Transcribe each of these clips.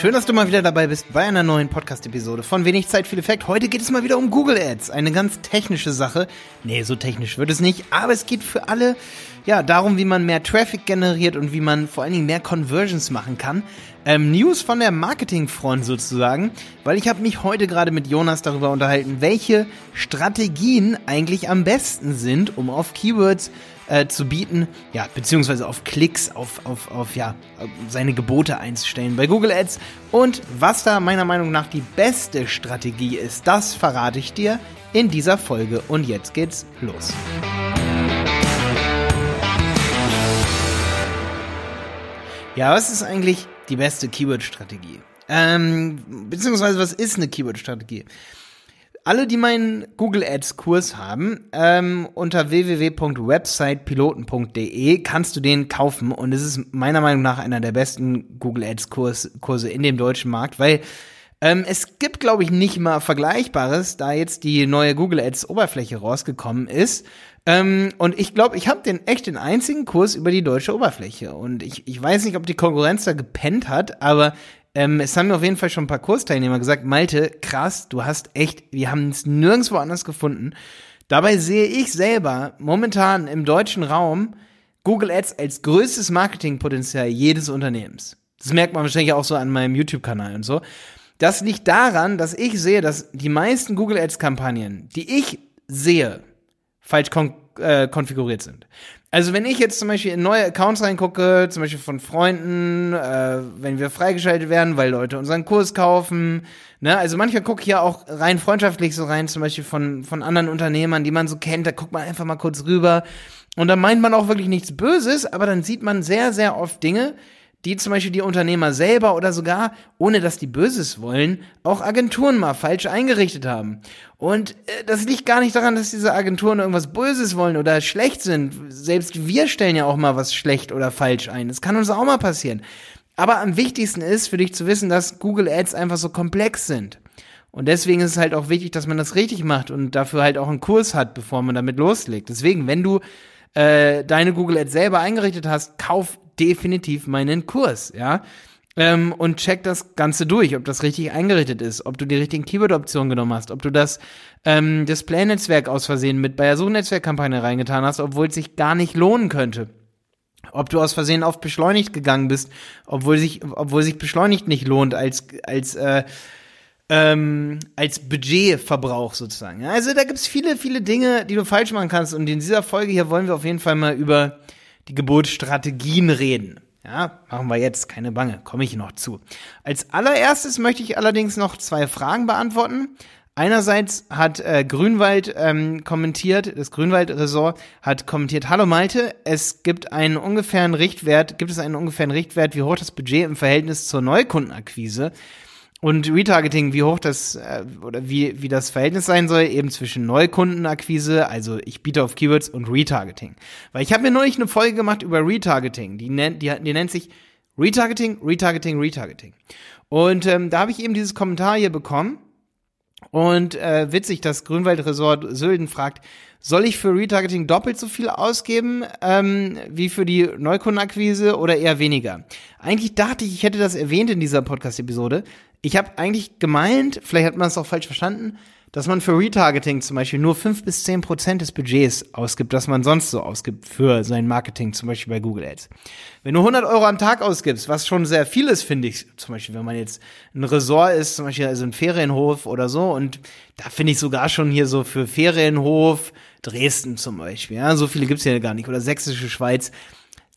Schön, dass du mal wieder dabei bist bei einer neuen Podcast-Episode von Wenig Zeit, viel Effekt. Heute geht es mal wieder um Google Ads. Eine ganz technische Sache. Nee, so technisch wird es nicht, aber es geht für alle ja, darum, wie man mehr Traffic generiert und wie man vor allen Dingen mehr Conversions machen kann. Ähm, News von der Marketingfront sozusagen, weil ich habe mich heute gerade mit Jonas darüber unterhalten, welche Strategien eigentlich am besten sind, um auf Keywords äh, zu bieten, ja, beziehungsweise auf Klicks, auf, auf, auf, ja, seine Gebote einzustellen bei Google Ads. Und was da meiner Meinung nach die beste Strategie ist, das verrate ich dir in dieser Folge. Und jetzt geht's los. Ja, was ist eigentlich die beste Keyword-Strategie? Ähm, beziehungsweise was ist eine Keyword-Strategie? Alle, die meinen Google Ads Kurs haben, ähm, unter www.websitepiloten.de kannst du den kaufen und es ist meiner Meinung nach einer der besten Google Ads Kurs, Kurse in dem deutschen Markt, weil ähm, es gibt, glaube ich, nicht mal Vergleichbares, da jetzt die neue Google Ads Oberfläche rausgekommen ist. Ähm, und ich glaube, ich habe den echt den einzigen Kurs über die deutsche Oberfläche. Und ich, ich weiß nicht, ob die Konkurrenz da gepennt hat, aber ähm, es haben mir auf jeden Fall schon ein paar Kursteilnehmer gesagt, Malte, krass, du hast echt, wir haben es nirgendwo anders gefunden. Dabei sehe ich selber momentan im deutschen Raum Google Ads als größtes Marketingpotenzial jedes Unternehmens. Das merkt man wahrscheinlich auch so an meinem YouTube-Kanal und so. Das liegt daran, dass ich sehe, dass die meisten Google Ads-Kampagnen, die ich sehe, falsch äh, konfiguriert sind. Also wenn ich jetzt zum Beispiel in neue Accounts reingucke, zum Beispiel von Freunden, äh, wenn wir freigeschaltet werden, weil Leute unseren Kurs kaufen, ne, also manchmal gucke ich ja auch rein freundschaftlich so rein, zum Beispiel von, von anderen Unternehmern, die man so kennt, da guckt man einfach mal kurz rüber und da meint man auch wirklich nichts Böses, aber dann sieht man sehr, sehr oft Dinge, die zum Beispiel die Unternehmer selber oder sogar, ohne dass die Böses wollen, auch Agenturen mal falsch eingerichtet haben. Und äh, das liegt gar nicht daran, dass diese Agenturen irgendwas Böses wollen oder schlecht sind. Selbst wir stellen ja auch mal was schlecht oder falsch ein. Das kann uns auch mal passieren. Aber am wichtigsten ist für dich zu wissen, dass Google Ads einfach so komplex sind. Und deswegen ist es halt auch wichtig, dass man das richtig macht und dafür halt auch einen Kurs hat, bevor man damit loslegt. Deswegen, wenn du äh, deine Google Ads selber eingerichtet hast, kauf definitiv meinen Kurs, ja. Ähm, und check das Ganze durch, ob das richtig eingerichtet ist, ob du die richtigen Keyword-Optionen genommen hast, ob du das ähm, Display-Netzwerk aus Versehen mit bei der Suchnetzwerkkampagne reingetan hast, obwohl es sich gar nicht lohnen könnte. Ob du aus Versehen auf beschleunigt gegangen bist, obwohl sich, obwohl sich beschleunigt nicht lohnt als, als, äh, ähm, als Budgetverbrauch sozusagen. Also da gibt's viele, viele Dinge, die du falsch machen kannst. Und in dieser Folge hier wollen wir auf jeden Fall mal über die Geburtsstrategien reden. Ja, machen wir jetzt, keine Bange, komme ich noch zu. Als allererstes möchte ich allerdings noch zwei Fragen beantworten. Einerseits hat äh, Grünwald ähm, kommentiert, das Grünwald-Resort hat kommentiert, Hallo Malte, es gibt einen ungefähren Richtwert, gibt es einen ungefähren Richtwert, wie hoch das Budget im Verhältnis zur Neukundenakquise und Retargeting, wie hoch das äh, oder wie, wie das Verhältnis sein soll, eben zwischen Neukundenakquise, also ich biete auf Keywords und Retargeting. Weil ich habe mir neulich eine Folge gemacht über Retargeting, die nennt, die, die nennt sich Retargeting, Retargeting, Retargeting. Und ähm, da habe ich eben dieses Kommentar hier bekommen. Und äh, witzig, dass Grünwald Resort Sölden fragt, soll ich für Retargeting doppelt so viel ausgeben ähm, wie für die Neukundenakquise oder eher weniger? Eigentlich dachte ich, ich hätte das erwähnt in dieser Podcast-Episode. Ich habe eigentlich gemeint, vielleicht hat man es auch falsch verstanden, dass man für Retargeting zum Beispiel nur fünf bis zehn Prozent des Budgets ausgibt, das man sonst so ausgibt für sein Marketing, zum Beispiel bei Google Ads. Wenn du 100 Euro am Tag ausgibst, was schon sehr viel ist, finde ich, zum Beispiel, wenn man jetzt ein Resort ist, zum Beispiel also ein Ferienhof oder so, und da finde ich sogar schon hier so für Ferienhof, Dresden zum Beispiel, ja, so viele gibt's ja gar nicht, oder Sächsische Schweiz,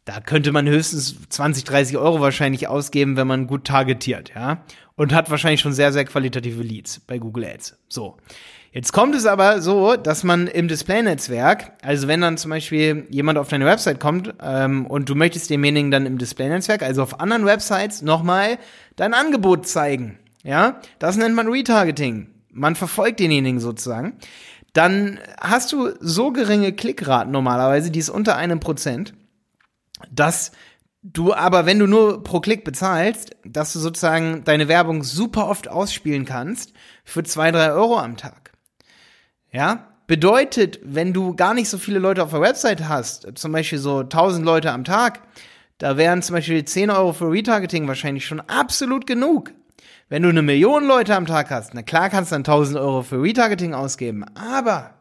da könnte man höchstens 20, 30 Euro wahrscheinlich ausgeben, wenn man gut targetiert, ja. Und hat wahrscheinlich schon sehr, sehr qualitative Leads bei Google Ads. So. Jetzt kommt es aber so, dass man im Display-Netzwerk, also wenn dann zum Beispiel jemand auf deine Website kommt ähm, und du möchtest demjenigen dann im Display-Netzwerk, also auf anderen Websites, nochmal dein Angebot zeigen. Ja, das nennt man Retargeting. Man verfolgt denjenigen sozusagen. Dann hast du so geringe Klickraten normalerweise, die ist unter einem Prozent dass du aber, wenn du nur pro Klick bezahlst, dass du sozusagen deine Werbung super oft ausspielen kannst für zwei, drei Euro am Tag. Ja? Bedeutet, wenn du gar nicht so viele Leute auf der Website hast, zum Beispiel so 1000 Leute am Tag, Da wären zum Beispiel 10 Euro für Retargeting wahrscheinlich schon absolut genug. Wenn du eine Million Leute am Tag hast, na klar kannst du dann 1000 Euro für Retargeting ausgeben, aber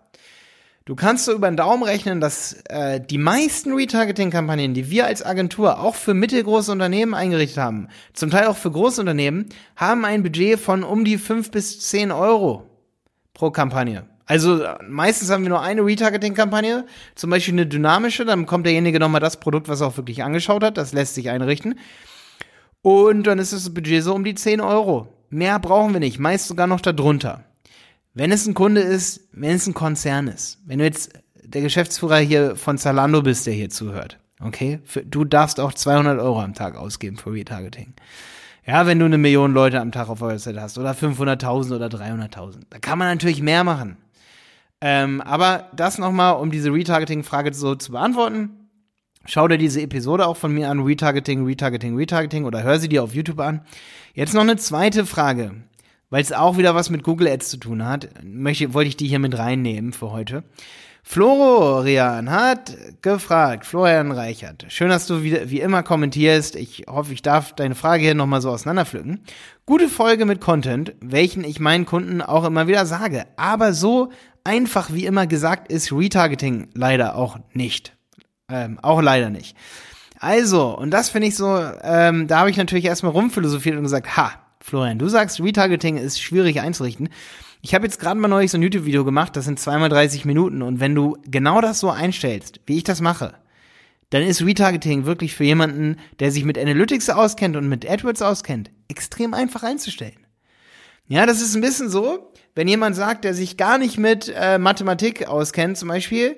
du kannst so über den Daumen rechnen, dass äh, die meisten Retargeting-Kampagnen, die wir als Agentur auch für mittelgroße Unternehmen eingerichtet haben, zum Teil auch für Großunternehmen, haben ein Budget von um die 5 bis 10 Euro pro Kampagne. Also meistens haben wir nur eine Retargeting-Kampagne, zum Beispiel eine dynamische, dann bekommt derjenige nochmal das Produkt, was er auch wirklich angeschaut hat, das lässt sich einrichten. Und dann ist das Budget so um die 10 Euro. Mehr brauchen wir nicht, meist sogar noch darunter. Wenn es ein Kunde ist, wenn es ein Konzern ist, wenn du jetzt der Geschäftsführer hier von Zalando bist, der hier zuhört, okay, für, du darfst auch 200 Euro am Tag ausgeben für Retargeting. Ja, wenn du eine Million Leute am Tag auf eurer Website hast oder 500.000 oder 300.000, da kann man natürlich mehr machen. Ähm, aber das nochmal, um diese Retargeting-Frage so zu beantworten. Schau dir diese Episode auch von mir an, Retargeting, Retargeting, Retargeting oder hör sie dir auf YouTube an. Jetzt noch eine zweite Frage, weil es auch wieder was mit Google Ads zu tun hat. Möchte, wollte ich die hier mit reinnehmen für heute. Florian hat gefragt, Florian Reichert, schön, dass du wieder, wie immer kommentierst. Ich hoffe, ich darf deine Frage hier nochmal so auseinanderpflücken. Gute Folge mit Content, welchen ich meinen Kunden auch immer wieder sage. Aber so einfach wie immer gesagt ist Retargeting leider auch nicht. Ähm, auch leider nicht. Also, und das finde ich so, ähm, da habe ich natürlich erstmal rumphilosophiert und gesagt, ha, Florian, du sagst, Retargeting ist schwierig einzurichten. Ich habe jetzt gerade mal neulich so ein YouTube-Video gemacht, das sind zweimal 30 Minuten und wenn du genau das so einstellst, wie ich das mache, dann ist Retargeting wirklich für jemanden, der sich mit Analytics auskennt und mit AdWords auskennt, extrem einfach einzustellen. Ja, das ist ein bisschen so, wenn jemand sagt, der sich gar nicht mit äh, Mathematik auskennt, zum Beispiel,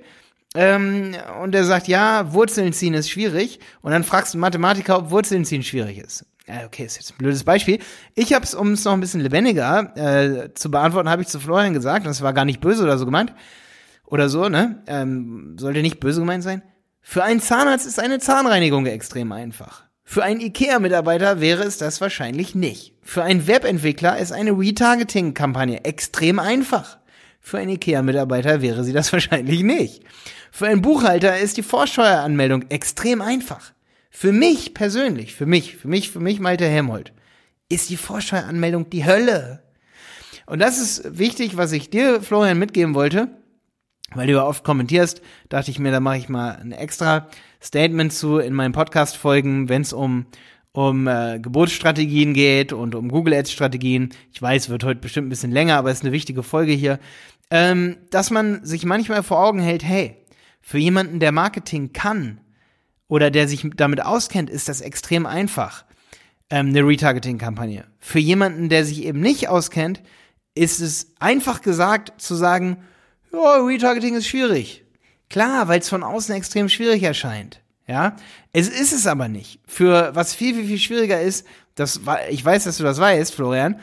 ähm, und der sagt, ja, Wurzeln ziehen ist schwierig. Und dann fragst du einen Mathematiker, ob Wurzeln ziehen schwierig ist. Okay, ist jetzt ein blödes Beispiel. Ich habe es, um es noch ein bisschen lebendiger äh, zu beantworten, habe ich zu Florian gesagt, das war gar nicht böse oder so gemeint. Oder so, ne? Ähm, sollte nicht böse gemeint sein. Für einen Zahnarzt ist eine Zahnreinigung extrem einfach. Für einen IKEA-Mitarbeiter wäre es das wahrscheinlich nicht. Für einen Webentwickler ist eine Retargeting-Kampagne extrem einfach. Für einen IKEA-Mitarbeiter wäre sie das wahrscheinlich nicht. Für einen Buchhalter ist die Vorsteueranmeldung extrem einfach. Für mich persönlich, für mich, für mich, für mich, Malte Helmholt, ist die Vorsteueranmeldung die Hölle. Und das ist wichtig, was ich dir, Florian, mitgeben wollte, weil du ja oft kommentierst, dachte ich mir, da mache ich mal ein extra Statement zu in meinen Podcast-Folgen, wenn es um um äh, Geburtsstrategien geht und um Google Ads Strategien. Ich weiß, wird heute bestimmt ein bisschen länger, aber ist eine wichtige Folge hier, ähm, dass man sich manchmal vor Augen hält, hey, für jemanden, der Marketing kann oder der sich damit auskennt, ist das extrem einfach, ähm, eine Retargeting-Kampagne. Für jemanden, der sich eben nicht auskennt, ist es einfach gesagt zu sagen, ja, Retargeting ist schwierig. Klar, weil es von außen extrem schwierig erscheint. Ja, es ist es aber nicht. Für was viel, viel, viel schwieriger ist, das, ich weiß, dass du das weißt, Florian,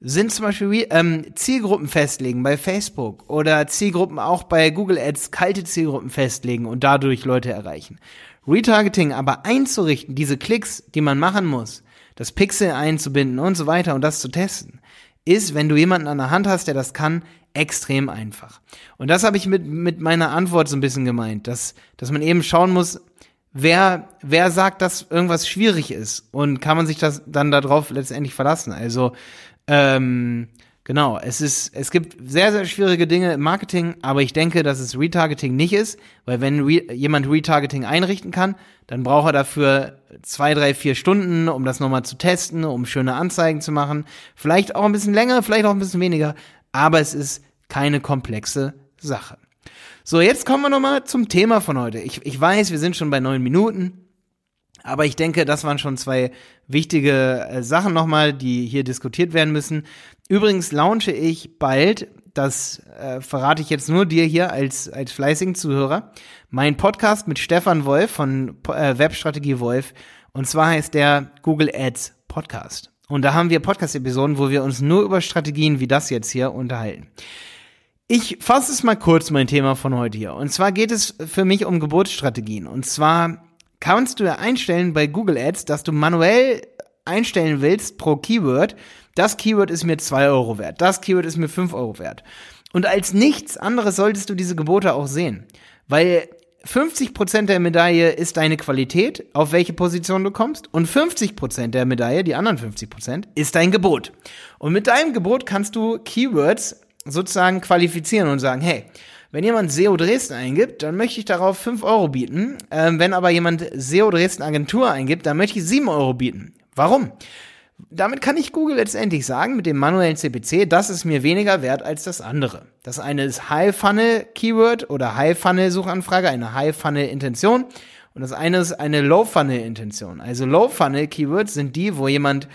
sind zum Beispiel ähm, Zielgruppen festlegen bei Facebook oder Zielgruppen auch bei Google Ads, kalte Zielgruppen festlegen und dadurch Leute erreichen. Retargeting aber einzurichten, diese Klicks, die man machen muss, das Pixel einzubinden und so weiter und das zu testen, ist, wenn du jemanden an der Hand hast, der das kann, extrem einfach. Und das habe ich mit, mit meiner Antwort so ein bisschen gemeint, dass, dass man eben schauen muss, wer, wer sagt, dass irgendwas schwierig ist und kann man sich das dann darauf letztendlich verlassen. Also ähm, genau, es ist, es gibt sehr, sehr schwierige Dinge im Marketing, aber ich denke, dass es Retargeting nicht ist, weil wenn re jemand Retargeting einrichten kann, dann braucht er dafür zwei, drei, vier Stunden, um das nochmal zu testen, um schöne Anzeigen zu machen. Vielleicht auch ein bisschen länger, vielleicht auch ein bisschen weniger, aber es ist keine komplexe Sache. So, jetzt kommen wir nochmal zum Thema von heute. Ich, ich weiß, wir sind schon bei neun Minuten. Aber ich denke, das waren schon zwei wichtige äh, Sachen nochmal, die hier diskutiert werden müssen. Übrigens launche ich bald, das äh, verrate ich jetzt nur dir hier als, als fleißigen Zuhörer, mein Podcast mit Stefan Wolf von äh, Webstrategie Wolf. Und zwar heißt der Google Ads Podcast. Und da haben wir Podcast-Episoden, wo wir uns nur über Strategien wie das jetzt hier unterhalten. Ich fasse es mal kurz, mein Thema von heute hier. Und zwar geht es für mich um Geburtsstrategien. Und zwar kannst du ja einstellen bei Google Ads, dass du manuell einstellen willst pro Keyword, das Keyword ist mir zwei Euro wert, das Keyword ist mir fünf Euro wert. Und als nichts anderes solltest du diese Gebote auch sehen. Weil 50% der Medaille ist deine Qualität, auf welche Position du kommst, und 50% der Medaille, die anderen 50%, ist dein Gebot. Und mit deinem Gebot kannst du Keywords sozusagen qualifizieren und sagen, hey, wenn jemand SEO Dresden eingibt, dann möchte ich darauf 5 Euro bieten. Ähm, wenn aber jemand SEO Dresden Agentur eingibt, dann möchte ich 7 Euro bieten. Warum? Damit kann ich Google letztendlich sagen, mit dem manuellen CPC, das ist mir weniger wert als das andere. Das eine ist High Funnel Keyword oder High Funnel Suchanfrage, eine High Funnel Intention. Und das eine ist eine Low Funnel Intention. Also Low Funnel Keywords sind die, wo jemand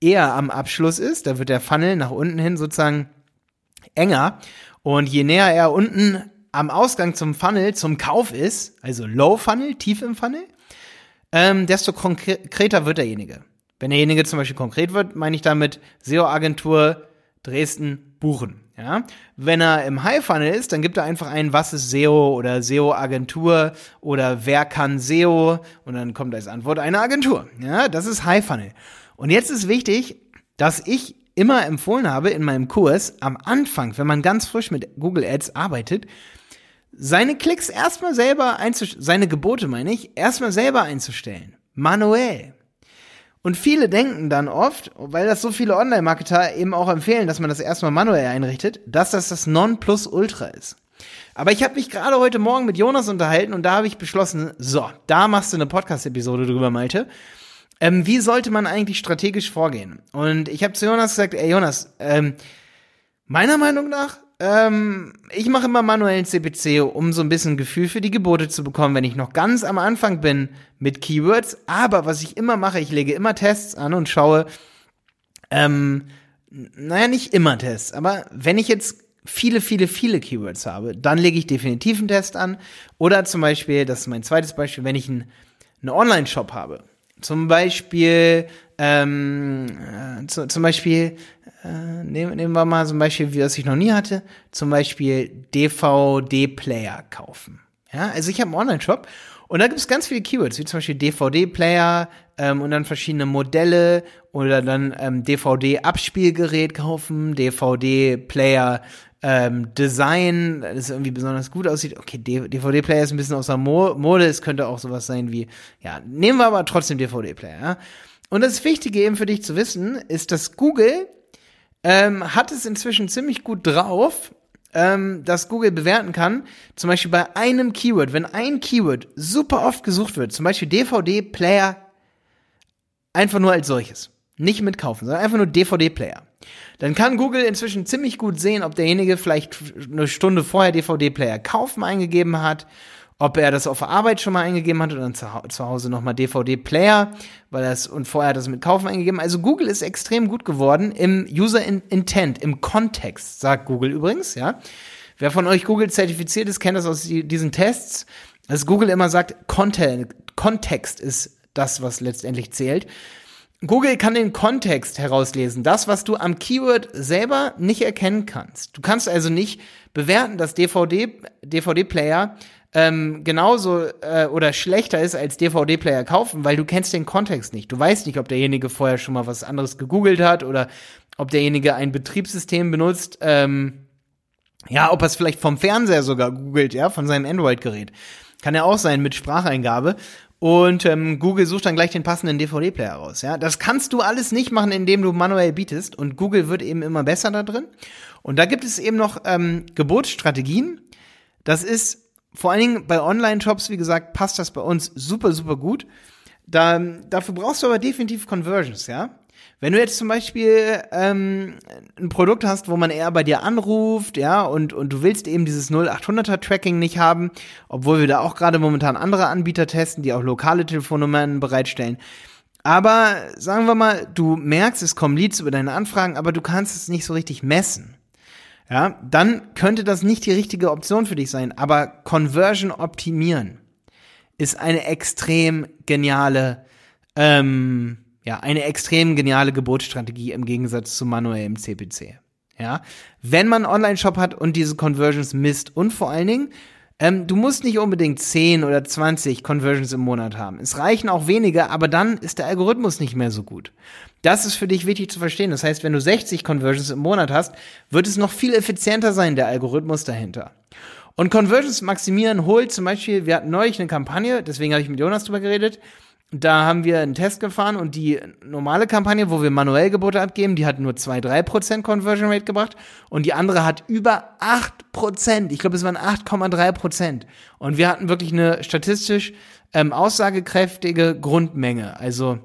eher am Abschluss ist. Da wird der Funnel nach unten hin sozusagen enger. Und je näher er unten am Ausgang zum Funnel, zum Kauf ist, also Low Funnel, tief im Funnel, ähm, desto konkreter wird derjenige. Wenn derjenige zum Beispiel konkret wird, meine ich damit SEO-Agentur Dresden buchen. Ja? Wenn er im High Funnel ist, dann gibt er einfach ein, was ist SEO oder SEO-Agentur oder wer kann SEO und dann kommt als Antwort eine Agentur. Ja, das ist High Funnel. Und jetzt ist wichtig, dass ich immer empfohlen habe in meinem Kurs am Anfang, wenn man ganz frisch mit Google Ads arbeitet, seine Klicks erstmal selber einzustellen, seine Gebote meine ich, erstmal selber einzustellen. Manuell. Und viele denken dann oft, weil das so viele Online-Marketer eben auch empfehlen, dass man das erstmal manuell einrichtet, dass das das Nonplusultra ist. Aber ich habe mich gerade heute Morgen mit Jonas unterhalten und da habe ich beschlossen, so, da machst du eine Podcast-Episode drüber, Malte. Ähm, wie sollte man eigentlich strategisch vorgehen? Und ich habe zu Jonas gesagt, ey Jonas, ähm, meiner Meinung nach ähm, ich mache immer manuellen CPC, um so ein bisschen Gefühl für die Gebote zu bekommen, wenn ich noch ganz am Anfang bin mit Keywords. Aber was ich immer mache, ich lege immer Tests an und schaue, ähm, naja, nicht immer Tests, aber wenn ich jetzt viele, viele, viele Keywords habe, dann lege ich definitiv einen Test an. Oder zum Beispiel, das ist mein zweites Beispiel, wenn ich einen, einen Online-Shop habe. Zum Beispiel, ähm, äh, zu, zum Beispiel äh, nehmen, nehmen wir mal zum Beispiel, wie das ich noch nie hatte, zum Beispiel DVD-Player kaufen. Ja, also ich habe einen Online-Shop und da gibt es ganz viele Keywords, wie zum Beispiel DVD-Player ähm, und dann verschiedene Modelle oder dann ähm, DVD-Abspielgerät kaufen, DVD-Player ähm, Design, das irgendwie besonders gut aussieht. Okay, DVD-Player ist ein bisschen außer Mo Mode, es könnte auch sowas sein wie, ja, nehmen wir aber trotzdem DVD-Player. Ja? Und das Wichtige eben für dich zu wissen, ist, dass Google ähm, hat es inzwischen ziemlich gut drauf, ähm, dass Google bewerten kann. Zum Beispiel bei einem Keyword, wenn ein Keyword super oft gesucht wird, zum Beispiel DVD-Player, einfach nur als solches. Nicht mitkaufen, sondern einfach nur DVD-Player. Dann kann Google inzwischen ziemlich gut sehen, ob derjenige vielleicht eine Stunde vorher DVD-Player kaufen eingegeben hat ob er das auf Arbeit schon mal eingegeben hat und dann zu, Hause nochmal DVD-Player, weil er es und vorher das mit Kaufen eingegeben. Also Google ist extrem gut geworden im User Intent, im Kontext, sagt Google übrigens, ja. Wer von euch Google zertifiziert ist, kennt das aus diesen Tests, dass Google immer sagt, Content, Kontext ist das, was letztendlich zählt. Google kann den Kontext herauslesen, das, was du am Keyword selber nicht erkennen kannst. Du kannst also nicht bewerten, dass DVD, DVD-Player ähm, genauso äh, oder schlechter ist als DVD-Player kaufen, weil du kennst den Kontext nicht. Du weißt nicht, ob derjenige vorher schon mal was anderes gegoogelt hat oder ob derjenige ein Betriebssystem benutzt. Ähm, ja, ob er es vielleicht vom Fernseher sogar googelt, ja, von seinem Android-Gerät. Kann ja auch sein mit Spracheingabe. Und ähm, Google sucht dann gleich den passenden DVD-Player raus. Ja, das kannst du alles nicht machen, indem du manuell bietest. Und Google wird eben immer besser da drin. Und da gibt es eben noch ähm, Geburtsstrategien. Das ist vor allen Dingen bei Online-Shops, wie gesagt, passt das bei uns super, super gut. Da, dafür brauchst du aber definitiv Conversions, ja. Wenn du jetzt zum Beispiel ähm, ein Produkt hast, wo man eher bei dir anruft, ja, und, und du willst eben dieses 0800er Tracking nicht haben, obwohl wir da auch gerade momentan andere Anbieter testen, die auch lokale Telefonnummern bereitstellen. Aber sagen wir mal, du merkst, es kommen Leads über deine Anfragen, aber du kannst es nicht so richtig messen ja, dann könnte das nicht die richtige Option für dich sein. Aber Conversion optimieren ist eine extrem geniale, ähm, ja, eine extrem geniale Geburtsstrategie im Gegensatz zu manuellem CPC. Ja, wenn man einen Online-Shop hat und diese Conversions misst und vor allen Dingen, ähm, du musst nicht unbedingt 10 oder 20 Conversions im Monat haben. Es reichen auch weniger, aber dann ist der Algorithmus nicht mehr so gut. Das ist für dich wichtig zu verstehen. Das heißt, wenn du 60 Conversions im Monat hast, wird es noch viel effizienter sein, der Algorithmus dahinter. Und Conversions maximieren holt zum Beispiel, wir hatten neulich eine Kampagne, deswegen habe ich mit Jonas drüber geredet. Da haben wir einen Test gefahren und die normale Kampagne, wo wir manuell Gebote abgeben, die hat nur 2-3% Conversion Rate gebracht und die andere hat über 8%. Ich glaube, es waren 8,3%. Und wir hatten wirklich eine statistisch ähm, aussagekräftige Grundmenge. Also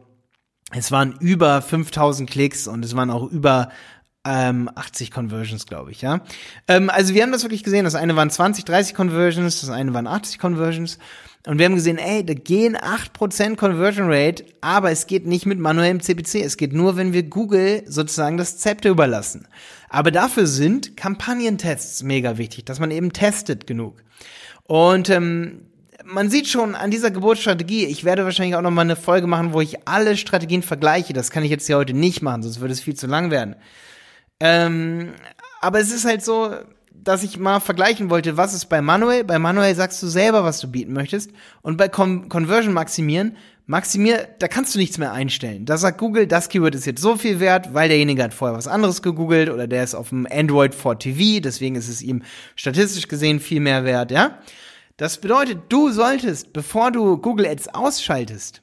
es waren über 5000 Klicks und es waren auch über ähm, 80 Conversions, glaube ich, ja. Ähm, also wir haben das wirklich gesehen. Das eine waren 20, 30 Conversions, das eine waren 80 Conversions. Und wir haben gesehen, ey, da gehen 8% Conversion Rate, aber es geht nicht mit manuellem CPC. Es geht nur, wenn wir Google sozusagen das Zepter überlassen. Aber dafür sind Kampagnentests mega wichtig, dass man eben testet genug. Und ähm, man sieht schon an dieser Geburtsstrategie, ich werde wahrscheinlich auch noch mal eine Folge machen, wo ich alle Strategien vergleiche. Das kann ich jetzt hier heute nicht machen, sonst würde es viel zu lang werden. Ähm, aber es ist halt so, dass ich mal vergleichen wollte, was ist bei Manuel? Bei Manuel sagst du selber, was du bieten möchtest. Und bei Con Conversion maximieren, maximier, da kannst du nichts mehr einstellen. Da sagt Google, das Keyword ist jetzt so viel wert, weil derjenige hat vorher was anderes gegoogelt oder der ist auf dem Android for TV, deswegen ist es ihm statistisch gesehen viel mehr wert, ja? Das bedeutet, du solltest, bevor du Google Ads ausschaltest,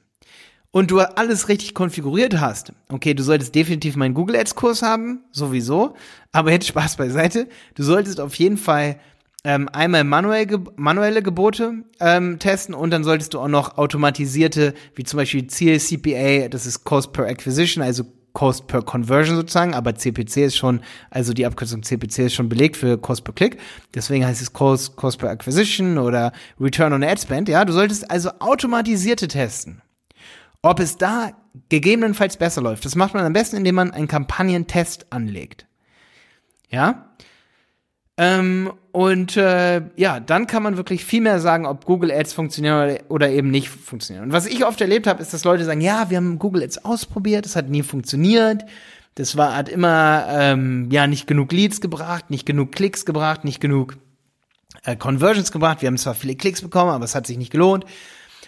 und du alles richtig konfiguriert hast, okay, du solltest definitiv meinen Google Ads Kurs haben, sowieso, aber jetzt Spaß beiseite, du solltest auf jeden Fall ähm, einmal manuell, manuelle Gebote ähm, testen und dann solltest du auch noch automatisierte, wie zum Beispiel Ziel CPA, das ist Cost per Acquisition, also Cost per Conversion sozusagen, aber CPC ist schon, also die Abkürzung CPC ist schon belegt für Cost per Click. Deswegen heißt es Cost, Cost per Acquisition oder Return on Ad Spend. Ja, du solltest also automatisierte testen. Ob es da gegebenenfalls besser läuft, das macht man am besten, indem man einen Kampagnentest anlegt. Ja? Ähm, und äh, ja, dann kann man wirklich viel mehr sagen, ob Google Ads funktionieren oder eben nicht funktionieren. Und was ich oft erlebt habe, ist, dass Leute sagen, ja, wir haben Google Ads ausprobiert, das hat nie funktioniert. Das war, hat immer ähm, ja nicht genug Leads gebracht, nicht genug Klicks gebracht, nicht genug äh, Conversions gebracht. Wir haben zwar viele Klicks bekommen, aber es hat sich nicht gelohnt.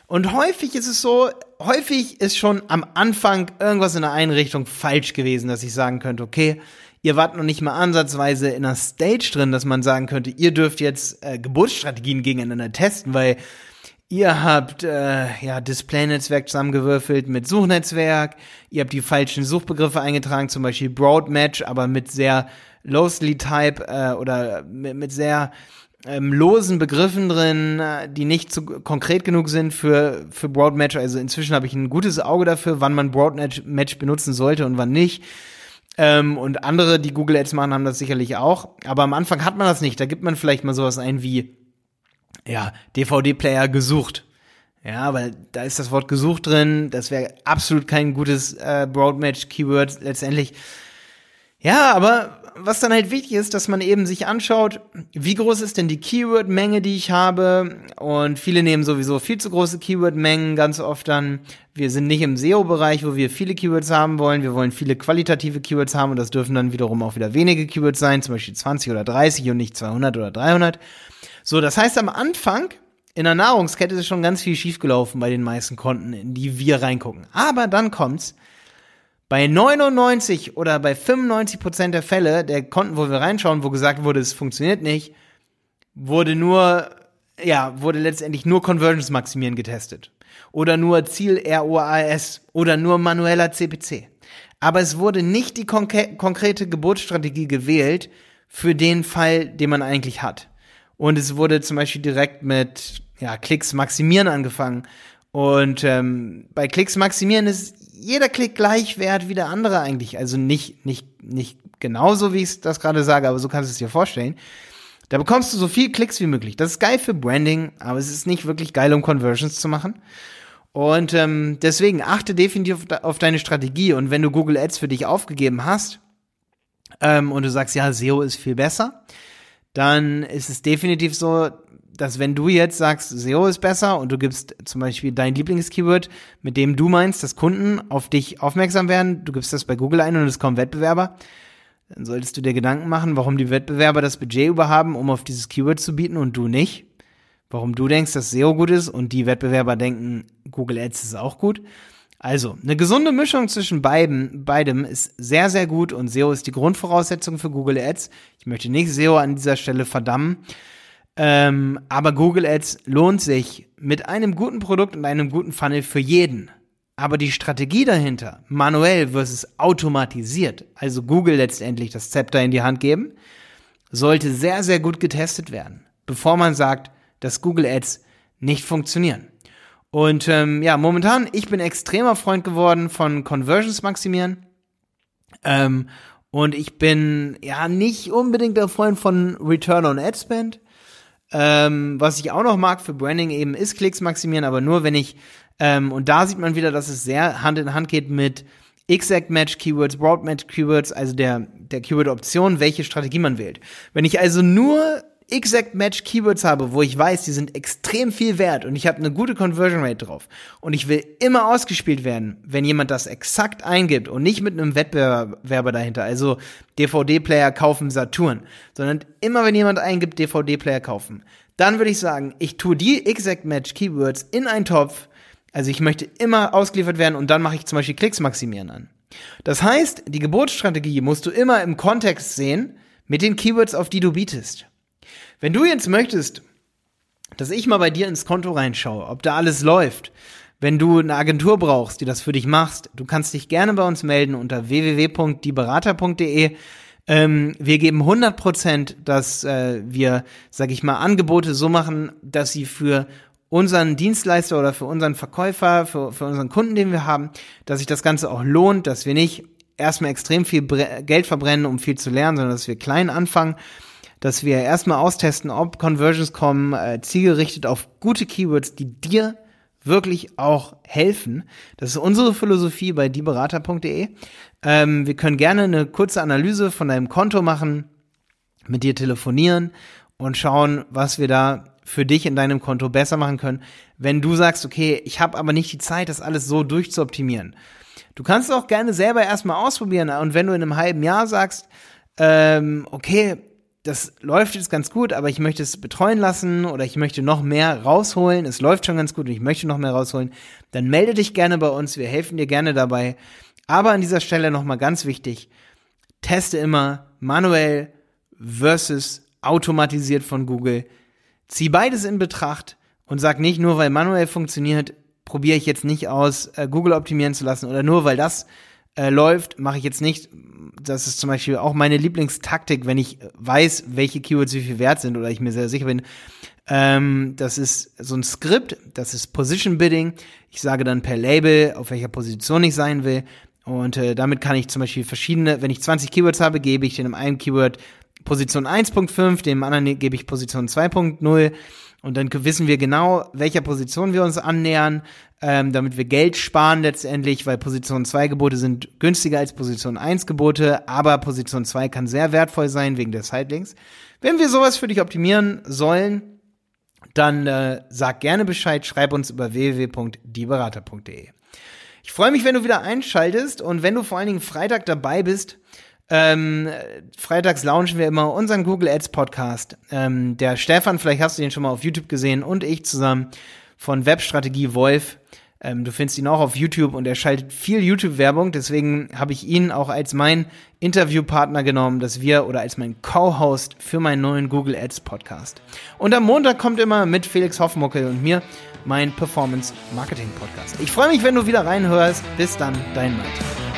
Und häufig ist es so, häufig ist schon am Anfang irgendwas in der Einrichtung falsch gewesen, dass ich sagen könnte, okay, ihr wart noch nicht mal ansatzweise in einer Stage drin, dass man sagen könnte, ihr dürft jetzt äh, Geburtsstrategien gegeneinander testen, weil ihr habt äh, ja Display-Netzwerk zusammengewürfelt mit Suchnetzwerk, ihr habt die falschen Suchbegriffe eingetragen, zum Beispiel Broadmatch, aber mit sehr loosely Type äh, oder mit, mit sehr ähm, losen Begriffen drin, äh, die nicht zu konkret genug sind für, für Broadmatch. Also inzwischen habe ich ein gutes Auge dafür, wann man Broadmatch benutzen sollte und wann nicht. Ähm, und andere, die Google Ads machen, haben das sicherlich auch. Aber am Anfang hat man das nicht. Da gibt man vielleicht mal sowas ein wie, ja, DVD-Player gesucht. Ja, aber da ist das Wort gesucht drin. Das wäre absolut kein gutes äh, Broadmatch-Keyword letztendlich. Ja, aber was dann halt wichtig ist, dass man eben sich anschaut, wie groß ist denn die Keyword-Menge, die ich habe. Und viele nehmen sowieso viel zu große Keyword-Mengen ganz oft dann. Wir sind nicht im SEO-Bereich, wo wir viele Keywords haben wollen. Wir wollen viele qualitative Keywords haben und das dürfen dann wiederum auch wieder wenige Keywords sein, zum Beispiel 20 oder 30 und nicht 200 oder 300. So, das heißt am Anfang in der Nahrungskette ist schon ganz viel schiefgelaufen bei den meisten Konten, in die wir reingucken. Aber dann kommt's, bei 99 oder bei 95 Prozent der Fälle der Konten, wo wir reinschauen, wo gesagt wurde, es funktioniert nicht, wurde nur, ja, wurde letztendlich nur Conversions maximieren getestet. Oder nur Ziel ROAS oder nur manueller CPC. Aber es wurde nicht die konkre konkrete Geburtsstrategie gewählt für den Fall, den man eigentlich hat. Und es wurde zum Beispiel direkt mit ja, Klicks maximieren angefangen. Und ähm, bei Klicks maximieren ist jeder Klick gleich wert wie der andere eigentlich. Also nicht, nicht, nicht genauso, wie ich das gerade sage, aber so kannst du es dir vorstellen. Da bekommst du so viel Klicks wie möglich. Das ist geil für Branding, aber es ist nicht wirklich geil, um Conversions zu machen. Und ähm, deswegen achte definitiv auf deine Strategie. Und wenn du Google Ads für dich aufgegeben hast ähm, und du sagst, ja, SEO ist viel besser, dann ist es definitiv so, dass wenn du jetzt sagst, SEO ist besser und du gibst zum Beispiel dein Lieblingskeyword, mit dem du meinst, dass Kunden auf dich aufmerksam werden, du gibst das bei Google ein und es kommen Wettbewerber, dann solltest du dir Gedanken machen, warum die Wettbewerber das Budget überhaben, um auf dieses Keyword zu bieten und du nicht. Warum du denkst, dass SEO gut ist und die Wettbewerber denken, Google Ads ist auch gut. Also, eine gesunde Mischung zwischen beiden, beidem ist sehr, sehr gut und SEO ist die Grundvoraussetzung für Google Ads. Ich möchte nicht SEO an dieser Stelle verdammen. Ähm, aber Google Ads lohnt sich mit einem guten Produkt und einem guten Funnel für jeden. Aber die Strategie dahinter, manuell versus automatisiert, also Google letztendlich das Zepter in die Hand geben, sollte sehr, sehr gut getestet werden, bevor man sagt, dass Google Ads nicht funktionieren. Und ähm, ja, momentan, ich bin extremer Freund geworden von Conversions maximieren. Ähm, und ich bin ja nicht unbedingt der Freund von Return on Ad Spend. Ähm, was ich auch noch mag für Branding eben ist Klicks maximieren, aber nur wenn ich, ähm, und da sieht man wieder, dass es sehr Hand in Hand geht mit Exact Match Keywords, Broad Match Keywords, also der, der Keyword-Option, welche Strategie man wählt. Wenn ich also nur Exact Match Keywords habe, wo ich weiß, die sind extrem viel wert und ich habe eine gute Conversion Rate drauf und ich will immer ausgespielt werden, wenn jemand das exakt eingibt und nicht mit einem Wettbewerber dahinter, also DVD-Player kaufen Saturn, sondern immer wenn jemand eingibt DVD-Player kaufen, dann würde ich sagen, ich tue die Exact Match Keywords in einen Topf, also ich möchte immer ausgeliefert werden und dann mache ich zum Beispiel Klicks maximieren an. Das heißt, die Geburtsstrategie musst du immer im Kontext sehen mit den Keywords, auf die du bietest. Wenn du jetzt möchtest, dass ich mal bei dir ins Konto reinschaue, ob da alles läuft, wenn du eine Agentur brauchst, die das für dich machst, du kannst dich gerne bei uns melden unter www.dieberater.de. Ähm, wir geben 100 Prozent, dass äh, wir, sag ich mal, Angebote so machen, dass sie für unseren Dienstleister oder für unseren Verkäufer, für, für unseren Kunden, den wir haben, dass sich das Ganze auch lohnt, dass wir nicht erstmal extrem viel Geld verbrennen, um viel zu lernen, sondern dass wir klein anfangen dass wir erstmal austesten, ob Conversions kommen, äh, zielgerichtet auf gute Keywords, die dir wirklich auch helfen. Das ist unsere Philosophie bei dieberater.de. Ähm, wir können gerne eine kurze Analyse von deinem Konto machen, mit dir telefonieren und schauen, was wir da für dich in deinem Konto besser machen können. Wenn du sagst, okay, ich habe aber nicht die Zeit, das alles so durchzuoptimieren. Du kannst auch gerne selber erstmal ausprobieren und wenn du in einem halben Jahr sagst, ähm, okay, das läuft jetzt ganz gut, aber ich möchte es betreuen lassen oder ich möchte noch mehr rausholen. Es läuft schon ganz gut und ich möchte noch mehr rausholen. Dann melde dich gerne bei uns. Wir helfen dir gerne dabei. Aber an dieser Stelle nochmal ganz wichtig. Teste immer manuell versus automatisiert von Google. Zieh beides in Betracht und sag nicht nur, weil manuell funktioniert, probiere ich jetzt nicht aus, äh, Google optimieren zu lassen oder nur weil das äh, läuft, mache ich jetzt nicht. Das ist zum Beispiel auch meine Lieblingstaktik, wenn ich weiß, welche Keywords wie viel wert sind oder ich mir sehr sicher bin. Ähm, das ist so ein Skript, das ist Position Bidding. Ich sage dann per Label, auf welcher Position ich sein will. Und äh, damit kann ich zum Beispiel verschiedene, wenn ich 20 Keywords habe, gebe ich dem einen Keyword Position 1.5, dem anderen gebe ich Position 2.0 und dann wissen wir genau, welcher Position wir uns annähern, ähm, damit wir Geld sparen letztendlich, weil Position 2 Gebote sind günstiger als Position 1 Gebote, aber Position 2 kann sehr wertvoll sein wegen des Sidelinks. Wenn wir sowas für dich optimieren sollen, dann äh, sag gerne Bescheid, schreib uns über www.dieberater.de. Ich freue mich, wenn du wieder einschaltest und wenn du vor allen Dingen Freitag dabei bist ähm, freitags launchen wir immer unseren Google Ads Podcast. Ähm, der Stefan, vielleicht hast du den schon mal auf YouTube gesehen, und ich zusammen von Webstrategie Wolf. Ähm, du findest ihn auch auf YouTube und er schaltet viel YouTube-Werbung. Deswegen habe ich ihn auch als mein Interviewpartner genommen, dass wir oder als mein Co-Host für meinen neuen Google Ads Podcast. Und am Montag kommt immer mit Felix Hoffmuckel und mir mein Performance Marketing Podcast. Ich freue mich, wenn du wieder reinhörst. Bis dann, dein Malte.